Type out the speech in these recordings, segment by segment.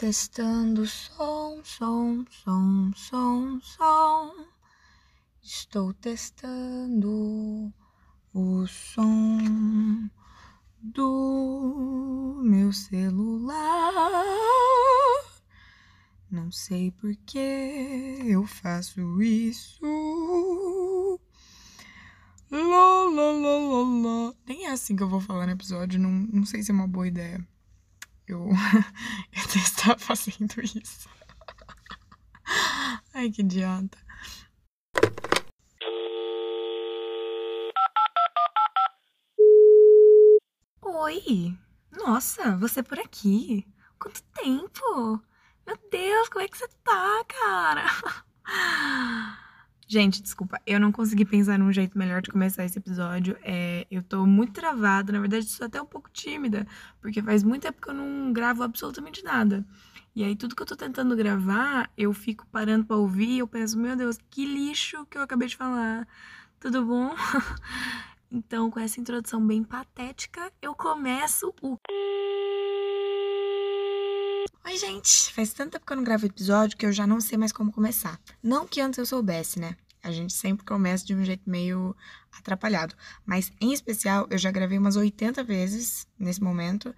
Testando som, som, som, som, som. Estou testando o som do meu celular. Não sei por que eu faço isso. Lá, lá, lá, lá, lá. Nem é assim que eu vou falar no episódio, não, não sei se é uma boa ideia. Eu, eu estar fazendo isso. Ai, que idiota. Oi! Nossa, você por aqui? Quanto tempo? Meu Deus, como é que você tá, cara? Gente, desculpa, eu não consegui pensar num jeito melhor de começar esse episódio. É, eu tô muito travada, na verdade, sou até um pouco tímida, porque faz muito tempo que eu não gravo absolutamente nada. E aí, tudo que eu tô tentando gravar, eu fico parando pra ouvir eu penso, meu Deus, que lixo que eu acabei de falar. Tudo bom? então, com essa introdução bem patética, eu começo o. Oi, gente! Faz tanto tempo que eu não gravo episódio que eu já não sei mais como começar. Não que antes eu soubesse, né? A gente sempre começa de um jeito meio atrapalhado. Mas, em especial, eu já gravei umas 80 vezes nesse momento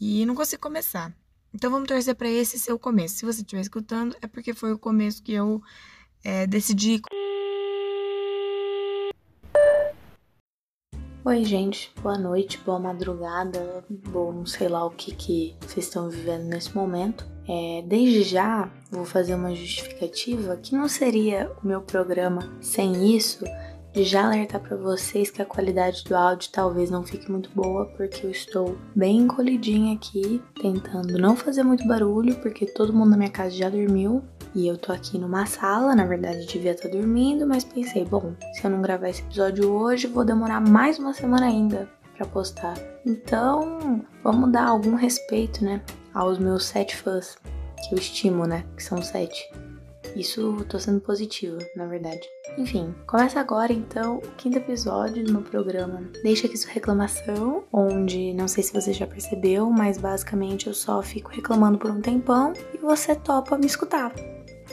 e não consigo começar. Então, vamos torcer para esse ser o começo. Se você estiver escutando, é porque foi o começo que eu é, decidi. Oi, gente, boa noite, boa madrugada, bom, sei lá o que, que vocês estão vivendo nesse momento. É, desde já vou fazer uma justificativa que não seria o meu programa sem isso, de já alertar para vocês que a qualidade do áudio talvez não fique muito boa, porque eu estou bem encolhidinha aqui, tentando não fazer muito barulho, porque todo mundo na minha casa já dormiu e eu tô aqui numa sala, na verdade devia estar tá dormindo, mas pensei, bom, se eu não gravar esse episódio hoje, vou demorar mais uma semana ainda para postar. Então, vamos dar algum respeito, né, aos meus sete fãs, que eu estimo, né, que são sete. Isso tô sendo positiva, na verdade. Enfim, começa agora então o quinto episódio do meu programa Deixa aqui sua reclamação, onde não sei se você já percebeu, mas basicamente eu só fico reclamando por um tempão e você topa me escutar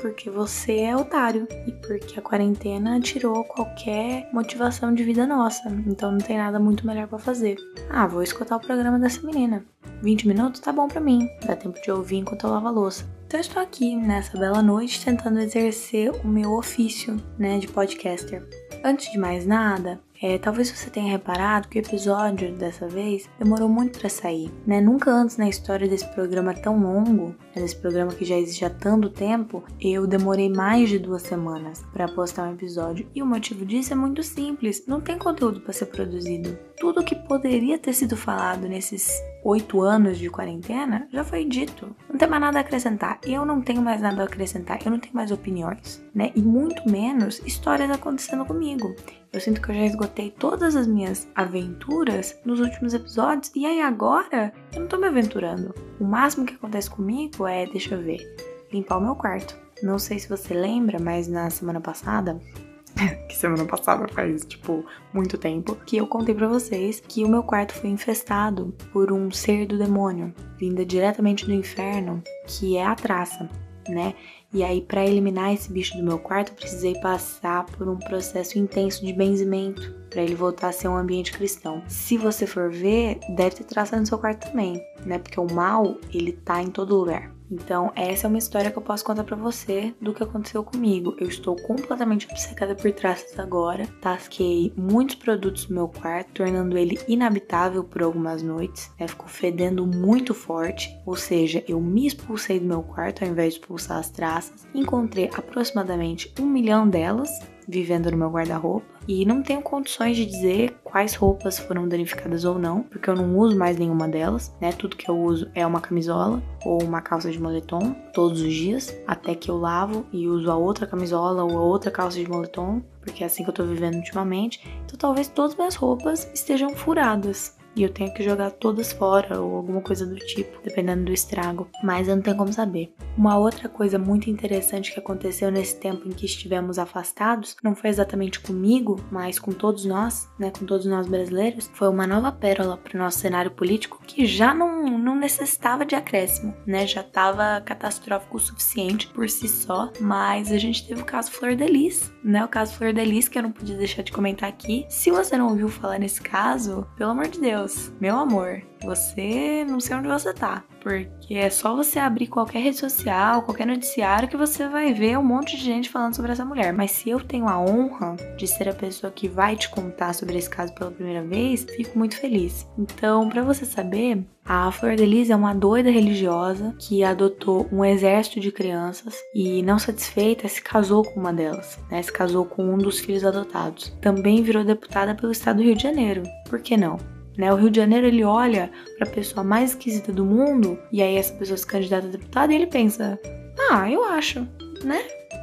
porque você é otário e porque a quarentena tirou qualquer motivação de vida nossa. Então não tem nada muito melhor para fazer. Ah, vou escutar o programa dessa menina. 20 minutos tá bom para mim. Dá tempo de ouvir enquanto eu lavo a louça. Então eu estou aqui nessa bela noite tentando exercer o meu ofício, né, de podcaster. Antes de mais nada, é, talvez você tenha reparado que o episódio dessa vez demorou muito para sair, né? Nunca antes na história desse programa tão longo, né, desse programa que já existe há tanto tempo, eu demorei mais de duas semanas para postar um episódio. E o motivo disso é muito simples: não tem conteúdo para ser produzido. Tudo que poderia ter sido falado nesses oito anos de quarentena já foi dito. Não tem mais nada a acrescentar. Eu não tenho mais nada a acrescentar. Eu não tenho mais opiniões, né? E muito menos histórias acontecendo comigo. Eu sinto que eu já esgotei todas as minhas aventuras nos últimos episódios e aí agora eu não tô me aventurando. O máximo que acontece comigo é, deixa eu ver, limpar o meu quarto. Não sei se você lembra, mas na semana passada que semana passada faz, tipo, muito tempo, que eu contei para vocês que o meu quarto foi infestado por um ser do demônio, vinda diretamente do inferno, que é a traça, né? E aí, para eliminar esse bicho do meu quarto, eu precisei passar por um processo intenso de benzimento para ele voltar a ser um ambiente cristão. Se você for ver, deve ter traça no seu quarto também, né? Porque o mal, ele tá em todo lugar. Então, essa é uma história que eu posso contar para você do que aconteceu comigo. Eu estou completamente obcecada por traças agora. Tasquei muitos produtos no meu quarto, tornando ele inabitável por algumas noites. Né? Ficou fedendo muito forte, ou seja, eu me expulsei do meu quarto ao invés de expulsar as traças. Encontrei aproximadamente um milhão delas vivendo no meu guarda-roupa e não tenho condições de dizer quais roupas foram danificadas ou não, porque eu não uso mais nenhuma delas, né? Tudo que eu uso é uma camisola ou uma calça de moletom todos os dias, até que eu lavo e uso a outra camisola ou a outra calça de moletom, porque é assim que eu tô vivendo ultimamente. Então talvez todas as minhas roupas estejam furadas. E eu tenho que jogar todas fora ou alguma coisa do tipo, dependendo do estrago, mas eu não tenho como saber. Uma outra coisa muito interessante que aconteceu nesse tempo em que estivemos afastados, não foi exatamente comigo, mas com todos nós, né, com todos nós brasileiros, foi uma nova pérola para o nosso cenário político que já não, não necessitava de acréscimo, né, já estava catastrófico o suficiente por si só, mas a gente teve o caso Flor de Lis, né, o caso Flor de Lis que eu não podia deixar de comentar aqui. Se você não ouviu falar nesse caso, pelo amor de Deus, meu amor, você não sei onde você tá. Porque é só você abrir qualquer rede social, qualquer noticiário que você vai ver um monte de gente falando sobre essa mulher. Mas se eu tenho a honra de ser a pessoa que vai te contar sobre esse caso pela primeira vez, fico muito feliz. Então, para você saber, a Flor de Lis é uma doida religiosa que adotou um exército de crianças e, não satisfeita, se casou com uma delas, né? Se casou com um dos filhos adotados. Também virou deputada pelo estado do Rio de Janeiro. Por que não? Né? O Rio de Janeiro ele olha para a pessoa mais esquisita do mundo e aí essa pessoa se candidata a deputada e ele pensa: "Ah, eu acho", né?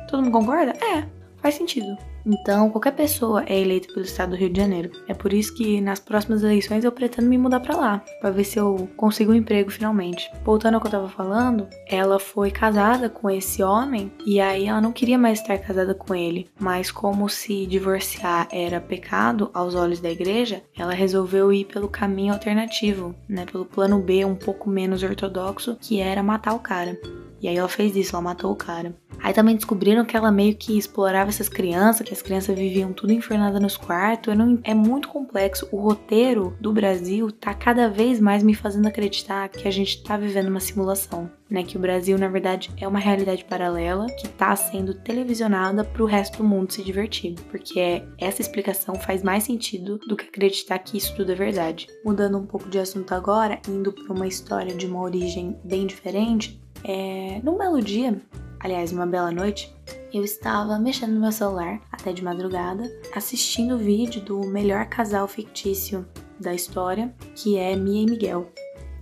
Todo mundo concorda? É, faz sentido. Então, qualquer pessoa é eleita pelo estado do Rio de Janeiro. É por isso que nas próximas eleições eu pretendo me mudar para lá, para ver se eu consigo um emprego finalmente. Voltando ao que eu tava falando, ela foi casada com esse homem e aí ela não queria mais estar casada com ele, mas como se divorciar era pecado aos olhos da igreja, ela resolveu ir pelo caminho alternativo, né, pelo plano B um pouco menos ortodoxo, que era matar o cara. E aí ela fez isso, ela matou o cara. Aí também descobriram que ela meio que explorava essas crianças, que as crianças viviam tudo enfernadas nos quartos. Não, é muito complexo. O roteiro do Brasil tá cada vez mais me fazendo acreditar que a gente tá vivendo uma simulação. Né, que o Brasil, na verdade, é uma realidade paralela que está sendo televisionada para o resto do mundo se divertir. Porque essa explicação faz mais sentido do que acreditar que isso tudo é verdade. Mudando um pouco de assunto agora, indo para uma história de uma origem bem diferente, é, num belo dia, aliás, uma bela noite, eu estava mexendo no meu celular até de madrugada, assistindo o vídeo do melhor casal fictício da história, que é Mia e Miguel,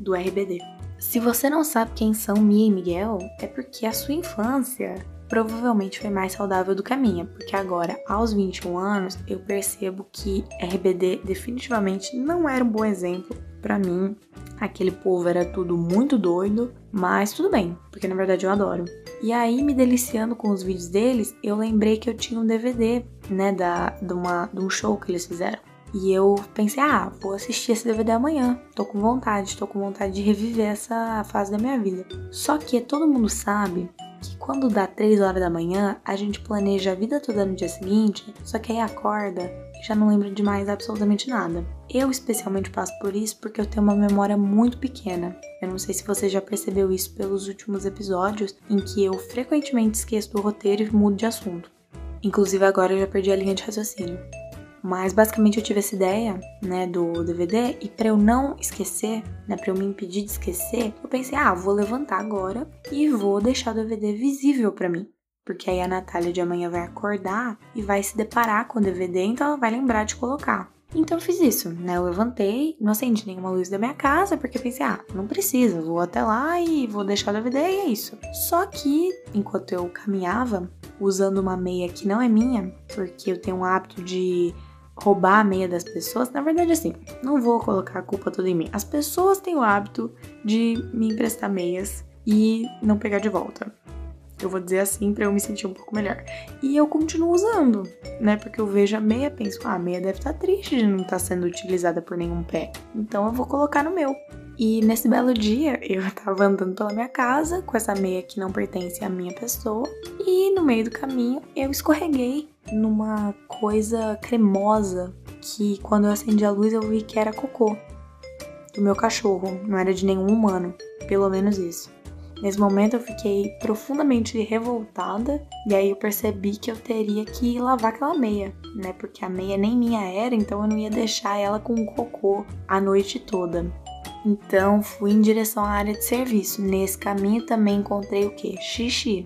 do RBD. Se você não sabe quem são Mia e Miguel, é porque a sua infância provavelmente foi mais saudável do que a minha, porque agora, aos 21 anos, eu percebo que RBD definitivamente não era um bom exemplo para mim. Aquele povo era tudo muito doido, mas tudo bem, porque na verdade eu adoro. E aí, me deliciando com os vídeos deles, eu lembrei que eu tinha um DVD, né, da, de, uma, de um show que eles fizeram. E eu pensei, ah, vou assistir esse DVD amanhã. Tô com vontade, tô com vontade de reviver essa fase da minha vida. Só que todo mundo sabe que quando dá 3 horas da manhã, a gente planeja a vida toda no dia seguinte, só que aí acorda já não lembra de mais absolutamente nada. Eu especialmente passo por isso porque eu tenho uma memória muito pequena. Eu não sei se você já percebeu isso pelos últimos episódios, em que eu frequentemente esqueço do roteiro e mudo de assunto. Inclusive agora eu já perdi a linha de raciocínio. Mas basicamente eu tive essa ideia, né, do DVD e para eu não esquecer, né, para eu me impedir de esquecer, eu pensei, ah, vou levantar agora e vou deixar o DVD visível para mim. Porque aí a Natália de amanhã vai acordar e vai se deparar com o DVD, então ela vai lembrar de colocar. Então eu fiz isso, né? Eu levantei, não acendi nenhuma luz da minha casa, porque pensei, ah, não precisa, vou até lá e vou deixar o DVD e é isso. Só que, enquanto eu caminhava, usando uma meia que não é minha, porque eu tenho um hábito de roubar a meia das pessoas, na verdade, assim, não vou colocar a culpa toda em mim. As pessoas têm o hábito de me emprestar meias e não pegar de volta. Eu vou dizer assim para eu me sentir um pouco melhor. E eu continuo usando, né? Porque eu vejo a meia, penso, ah, a meia deve estar tá triste de não estar tá sendo utilizada por nenhum pé. Então eu vou colocar no meu. E nesse belo dia, eu tava andando pela minha casa com essa meia que não pertence à minha pessoa, e no meio do caminho eu escorreguei numa coisa cremosa que quando eu acendi a luz eu vi que era cocô do meu cachorro, não era de nenhum humano, pelo menos isso. Nesse momento eu fiquei profundamente revoltada e aí eu percebi que eu teria que lavar aquela meia, né? Porque a meia nem minha era, então eu não ia deixar ela com cocô a noite toda. Então fui em direção à área de serviço. Nesse caminho também encontrei o que? Xixi.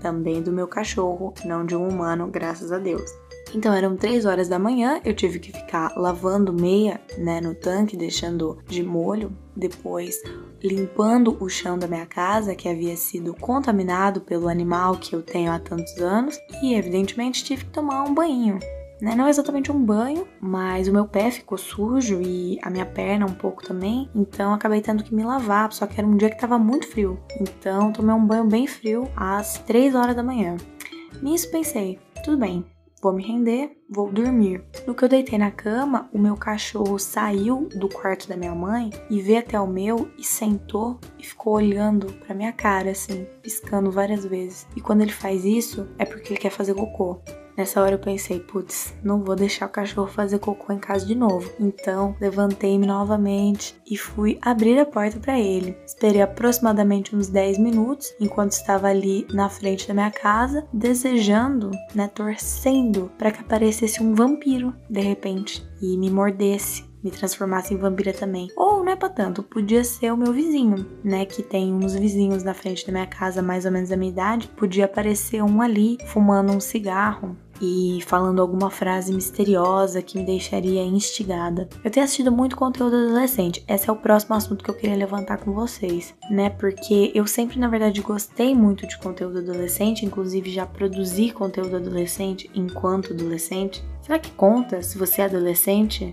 Também do meu cachorro, não de um humano, graças a Deus. Então eram 3 horas da manhã, eu tive que ficar lavando meia, né, no tanque, deixando de molho, depois limpando o chão da minha casa, que havia sido contaminado pelo animal que eu tenho há tantos anos, e evidentemente tive que tomar um banho. né? Não exatamente um banho, mas o meu pé ficou sujo e a minha perna um pouco também. Então acabei tendo que me lavar, só que era um dia que tava muito frio. Então tomei um banho bem frio às 3 horas da manhã. Nisso pensei, tudo bem, vou me render, vou dormir. No que eu deitei na cama, o meu cachorro saiu do quarto da minha mãe e veio até o meu e sentou e ficou olhando pra minha cara assim, piscando várias vezes. E quando ele faz isso, é porque ele quer fazer cocô. Nessa hora eu pensei, putz, não vou deixar o cachorro fazer cocô em casa de novo. Então, levantei-me novamente e fui abrir a porta para ele. Esperei aproximadamente uns 10 minutos enquanto estava ali na frente da minha casa, desejando, né, torcendo para que aparecesse um vampiro de repente e me mordesse me transformasse em vampira também. Ou não é pra tanto, podia ser o meu vizinho, né? Que tem uns vizinhos na frente da minha casa, mais ou menos da minha idade. Podia aparecer um ali fumando um cigarro, e falando alguma frase misteriosa que me deixaria instigada. Eu tenho assistido muito conteúdo adolescente. Esse é o próximo assunto que eu queria levantar com vocês, né? Porque eu sempre, na verdade, gostei muito de conteúdo adolescente, inclusive já produzi conteúdo adolescente enquanto adolescente. Será que conta se você é adolescente?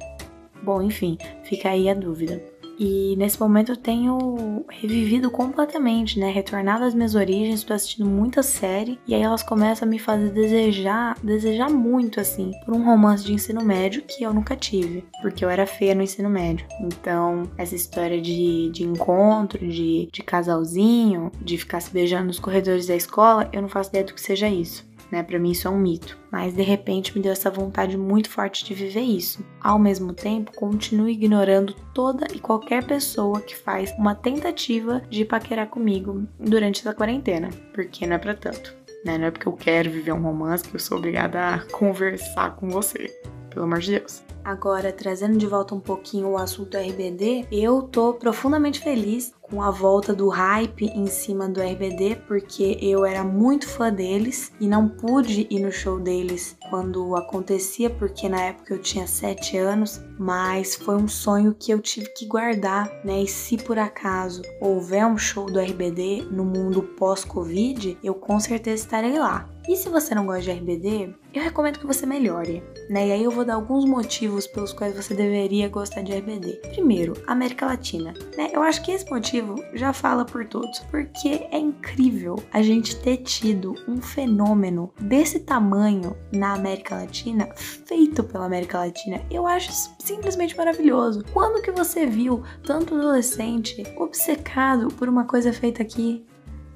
Bom, enfim, fica aí a dúvida. E nesse momento eu tenho revivido completamente, né? Retornado às minhas origens, tô assistindo muita série e aí elas começam a me fazer desejar, desejar muito assim, por um romance de ensino médio que eu nunca tive, porque eu era feia no ensino médio. Então, essa história de, de encontro, de, de casalzinho, de ficar se beijando nos corredores da escola, eu não faço ideia do que seja isso né? Para mim isso é um mito. Mas de repente me deu essa vontade muito forte de viver isso. Ao mesmo tempo, continuo ignorando toda e qualquer pessoa que faz uma tentativa de paquerar comigo durante essa quarentena, porque não é para tanto. Né? Não é porque eu quero viver um romance que eu sou obrigada a conversar com você. Pelo amor de Deus. Agora, trazendo de volta um pouquinho o assunto RBD, eu tô profundamente feliz com a volta do hype em cima do RBD, porque eu era muito fã deles e não pude ir no show deles quando acontecia, porque na época eu tinha 7 anos, mas foi um sonho que eu tive que guardar, né? E se por acaso houver um show do RBD no mundo pós-Covid, eu com certeza estarei lá. E se você não gosta de RBD, eu recomendo que você melhore, né? E aí eu vou dar alguns motivos pelos quais você deveria gostar de RBD. Primeiro, América Latina, né? Eu acho que esse motivo já fala por todos, porque é incrível a gente ter tido um fenômeno desse tamanho na América Latina, feito pela América Latina. Eu acho simplesmente maravilhoso. Quando que você viu tanto adolescente obcecado por uma coisa feita aqui,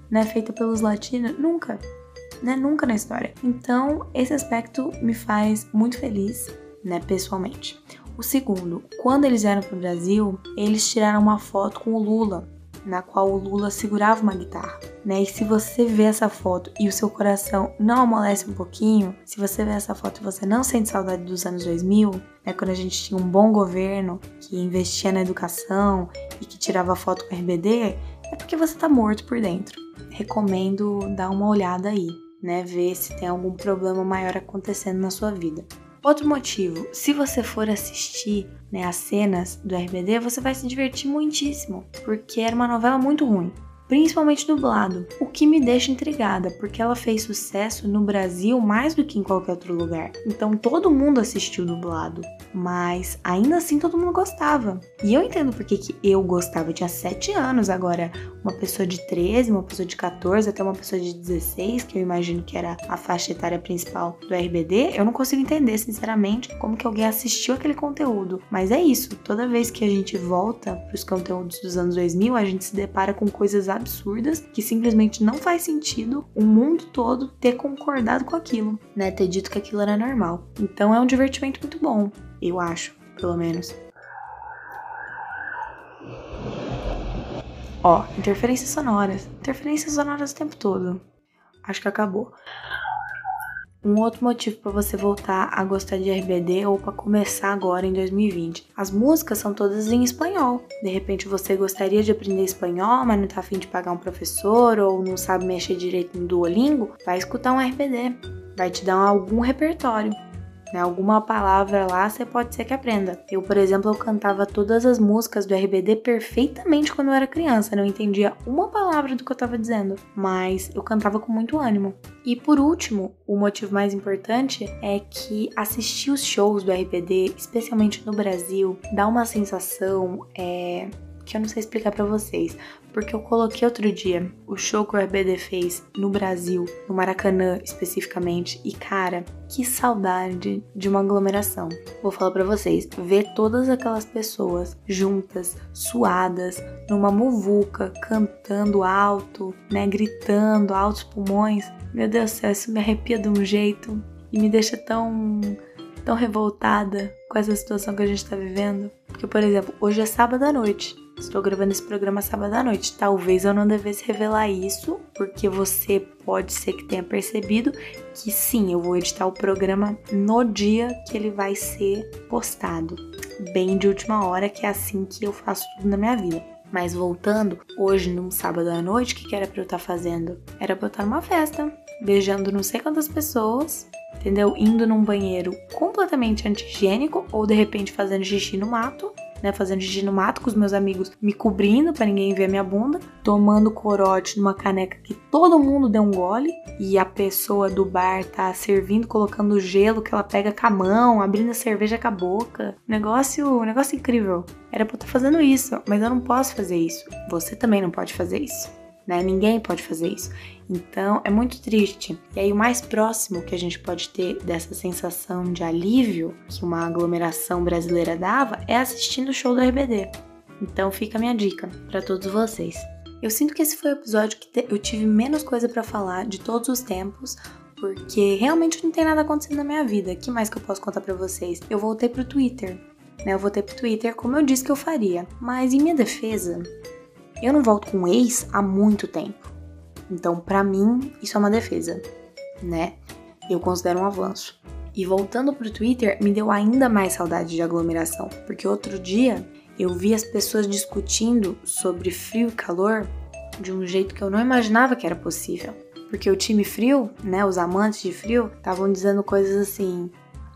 né, feita pelos latinos? Nunca né? Nunca na história. Então, esse aspecto me faz muito feliz, né, pessoalmente. O segundo, quando eles vieram para o Brasil, eles tiraram uma foto com o Lula, na qual o Lula segurava uma guitarra, né? E se você vê essa foto e o seu coração não amolece um pouquinho, se você vê essa foto e você não sente saudade dos anos 2000, né? Quando a gente tinha um bom governo que investia na educação e que tirava foto com RBD, é porque você tá morto por dentro. Recomendo dar uma olhada aí né? Ver se tem algum problema maior acontecendo na sua vida. Outro motivo, se você for assistir né, as cenas do RBD, você vai se divertir muitíssimo, porque era uma novela muito ruim principalmente dublado, o que me deixa intrigada, porque ela fez sucesso no Brasil mais do que em qualquer outro lugar. Então todo mundo assistiu dublado, mas ainda assim todo mundo gostava. E eu entendo porque que eu gostava, eu tinha 7 anos agora, uma pessoa de 13, uma pessoa de 14, até uma pessoa de 16, que eu imagino que era a faixa etária principal do RBD, eu não consigo entender, sinceramente, como que alguém assistiu aquele conteúdo. Mas é isso, toda vez que a gente volta para os conteúdos dos anos 2000, a gente se depara com coisas absurdas que simplesmente não faz sentido o mundo todo ter concordado com aquilo, né? Ter dito que aquilo era normal. Então é um divertimento muito bom, eu acho, pelo menos. Ó, interferências sonoras. Interferências sonoras o tempo todo. Acho que acabou. Um outro motivo para você voltar a gostar de RBD ou para começar agora em 2020. As músicas são todas em espanhol. De repente você gostaria de aprender espanhol, mas não tá afim de pagar um professor ou não sabe mexer direito no Duolingo, vai escutar um RBD. Vai te dar algum repertório. Né? Alguma palavra lá você pode ser que aprenda. Eu, por exemplo, eu cantava todas as músicas do RBD perfeitamente quando eu era criança. Não entendia uma palavra do que eu estava dizendo, mas eu cantava com muito ânimo. E por último, o motivo mais importante é que assistir os shows do RBD, especialmente no Brasil, dá uma sensação é, que eu não sei explicar para vocês, porque eu coloquei outro dia o show que o RBD fez no Brasil, no Maracanã especificamente, e cara, que saudade de uma aglomeração. Vou falar para vocês, ver todas aquelas pessoas juntas, suadas, numa muvuca, cantando alto, né, gritando altos pulmões. Meu Deus do céu, isso me arrepia de um jeito e me deixa tão tão revoltada com essa situação que a gente tá vivendo. Porque, por exemplo, hoje é sábado à noite. Estou gravando esse programa sábado à noite. Talvez eu não devesse revelar isso, porque você pode ser que tenha percebido que sim, eu vou editar o programa no dia que ele vai ser postado. Bem de última hora, que é assim que eu faço tudo na minha vida. Mas voltando, hoje, num sábado à noite, o que, era pra eu estar fazendo? Era pra eu estar numa festa, beijando não sei quantas pessoas, entendeu? Indo num banheiro completamente anti-higiênico ou de repente fazendo xixi no mato né, fazendo xixi no mato com os meus amigos, me cobrindo para ninguém ver minha bunda, tomando corote numa caneca que todo mundo deu um gole e a pessoa do bar tá servindo, colocando gelo que ela pega com a mão, abrindo a cerveja com a boca. Negócio, negócio incrível. Era pra eu estar tá fazendo isso, mas eu não posso fazer isso. Você também não pode fazer isso né? Ninguém pode fazer isso. Então é muito triste. E aí o mais próximo que a gente pode ter dessa sensação de alívio que uma aglomeração brasileira dava é assistindo o show do RBD. Então fica a minha dica para todos vocês. Eu sinto que esse foi o episódio que eu tive menos coisa para falar de todos os tempos, porque realmente não tem nada acontecendo na minha vida. Que mais que eu posso contar para vocês? Eu voltei pro Twitter, né? Eu voltei pro Twitter como eu disse que eu faria. Mas em minha defesa, eu não volto com um ex há muito tempo. Então, para mim, isso é uma defesa, né? Eu considero um avanço. E voltando pro Twitter, me deu ainda mais saudade de aglomeração, porque outro dia eu vi as pessoas discutindo sobre frio e calor de um jeito que eu não imaginava que era possível. Porque o time frio, né, os amantes de frio, estavam dizendo coisas assim: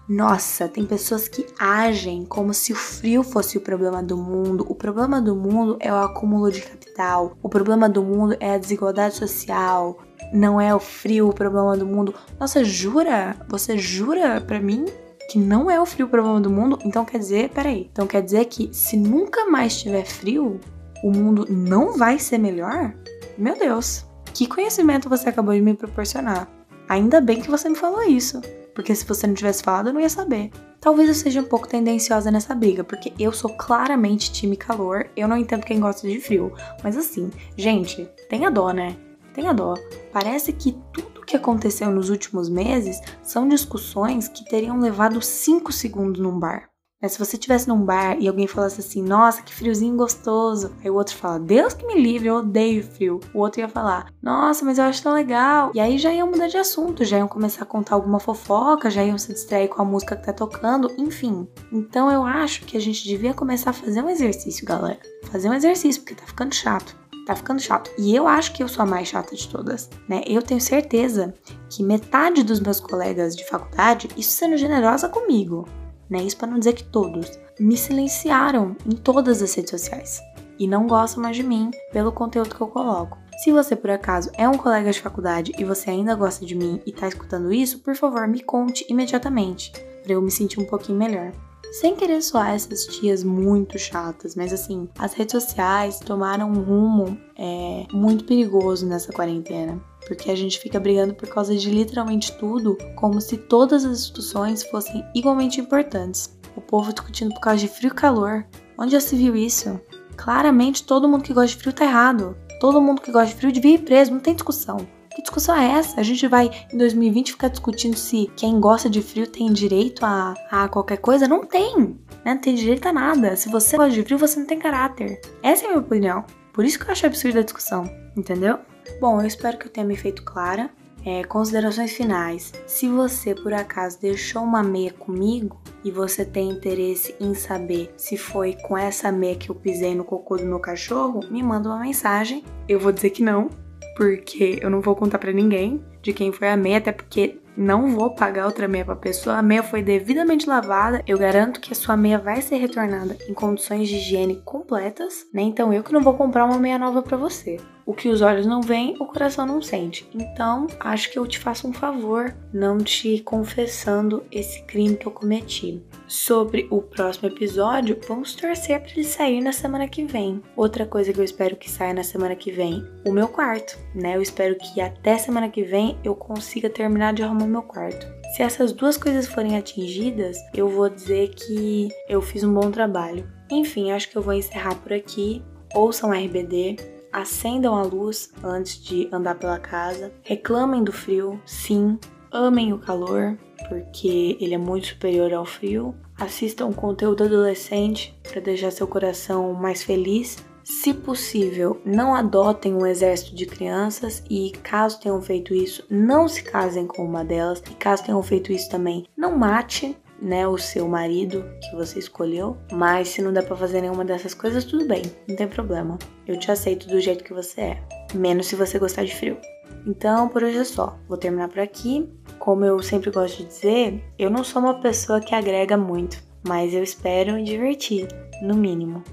nossa, tem pessoas que agem como se o frio fosse o problema do mundo. O problema do mundo é o acúmulo de capital. O problema do mundo é a desigualdade social. Não é o frio o problema do mundo. Nossa, jura? Você jura pra mim que não é o frio o problema do mundo? Então quer dizer, peraí. Então quer dizer que se nunca mais tiver frio, o mundo não vai ser melhor? Meu Deus, que conhecimento você acabou de me proporcionar. Ainda bem que você me falou isso porque se você não tivesse falado, eu não ia saber. Talvez eu seja um pouco tendenciosa nessa briga, porque eu sou claramente time calor, eu não entendo quem gosta de frio. Mas assim, gente, tenha dó, né? Tenha dó. Parece que tudo que aconteceu nos últimos meses são discussões que teriam levado 5 segundos num bar. Mas se você estivesse num bar e alguém falasse assim, nossa, que friozinho gostoso, aí o outro fala, Deus que me livre, eu odeio frio. O outro ia falar, nossa, mas eu acho tão legal. E aí já iam mudar de assunto, já iam começar a contar alguma fofoca, já iam se distrair com a música que tá tocando, enfim. Então eu acho que a gente devia começar a fazer um exercício, galera. Fazer um exercício, porque tá ficando chato tá ficando chato. E eu acho que eu sou a mais chata de todas, né? Eu tenho certeza que metade dos meus colegas de faculdade, isso sendo generosa comigo, né? Isso para não dizer que todos me silenciaram em todas as redes sociais e não gostam mais de mim pelo conteúdo que eu coloco. Se você por acaso é um colega de faculdade e você ainda gosta de mim e tá escutando isso, por favor, me conte imediatamente para eu me sentir um pouquinho melhor. Sem querer soar essas tias muito chatas, mas assim, as redes sociais tomaram um rumo é, muito perigoso nessa quarentena porque a gente fica brigando por causa de literalmente tudo, como se todas as instituições fossem igualmente importantes. O povo discutindo por causa de frio e calor. Onde já se viu isso? Claramente todo mundo que gosta de frio tá errado. Todo mundo que gosta de frio devia ir preso, não tem discussão. Que discussão é essa? A gente vai em 2020 ficar discutindo se quem gosta de frio tem direito a, a qualquer coisa? Não tem, né? Não tem direito a nada. Se você gosta de frio, você não tem caráter. Essa é a minha opinião. Por isso que eu acho absurda a discussão, entendeu? Bom, eu espero que eu tenha me feito clara. É, considerações finais. Se você por acaso deixou uma meia comigo e você tem interesse em saber se foi com essa meia que eu pisei no cocô do meu cachorro, me manda uma mensagem. Eu vou dizer que não, porque eu não vou contar para ninguém de quem foi a meia, até porque não vou pagar outra meia pra pessoa. A meia foi devidamente lavada. Eu garanto que a sua meia vai ser retornada em condições de higiene completas, né? Então eu que não vou comprar uma meia nova para você. O que os olhos não veem, o coração não sente. Então, acho que eu te faço um favor não te confessando esse crime que eu cometi. Sobre o próximo episódio, vamos torcer para ele sair na semana que vem. Outra coisa que eu espero que saia na semana que vem, o meu quarto, né? Eu espero que até semana que vem eu consiga terminar de arrumar meu quarto. Se essas duas coisas forem atingidas, eu vou dizer que eu fiz um bom trabalho. Enfim, acho que eu vou encerrar por aqui. Ouçam RBD, acendam a luz antes de andar pela casa, reclamem do frio, sim, amem o calor, porque ele é muito superior ao frio. Assistam conteúdo adolescente para deixar seu coração mais feliz. Se possível, não adotem um exército de crianças e, caso tenham feito isso, não se casem com uma delas. E caso tenham feito isso também, não mate né, o seu marido que você escolheu, mas se não der para fazer nenhuma dessas coisas, tudo bem, não tem problema. Eu te aceito do jeito que você é, menos se você gostar de frio. Então, por hoje é só. Vou terminar por aqui. Como eu sempre gosto de dizer, eu não sou uma pessoa que agrega muito, mas eu espero divertir, no mínimo.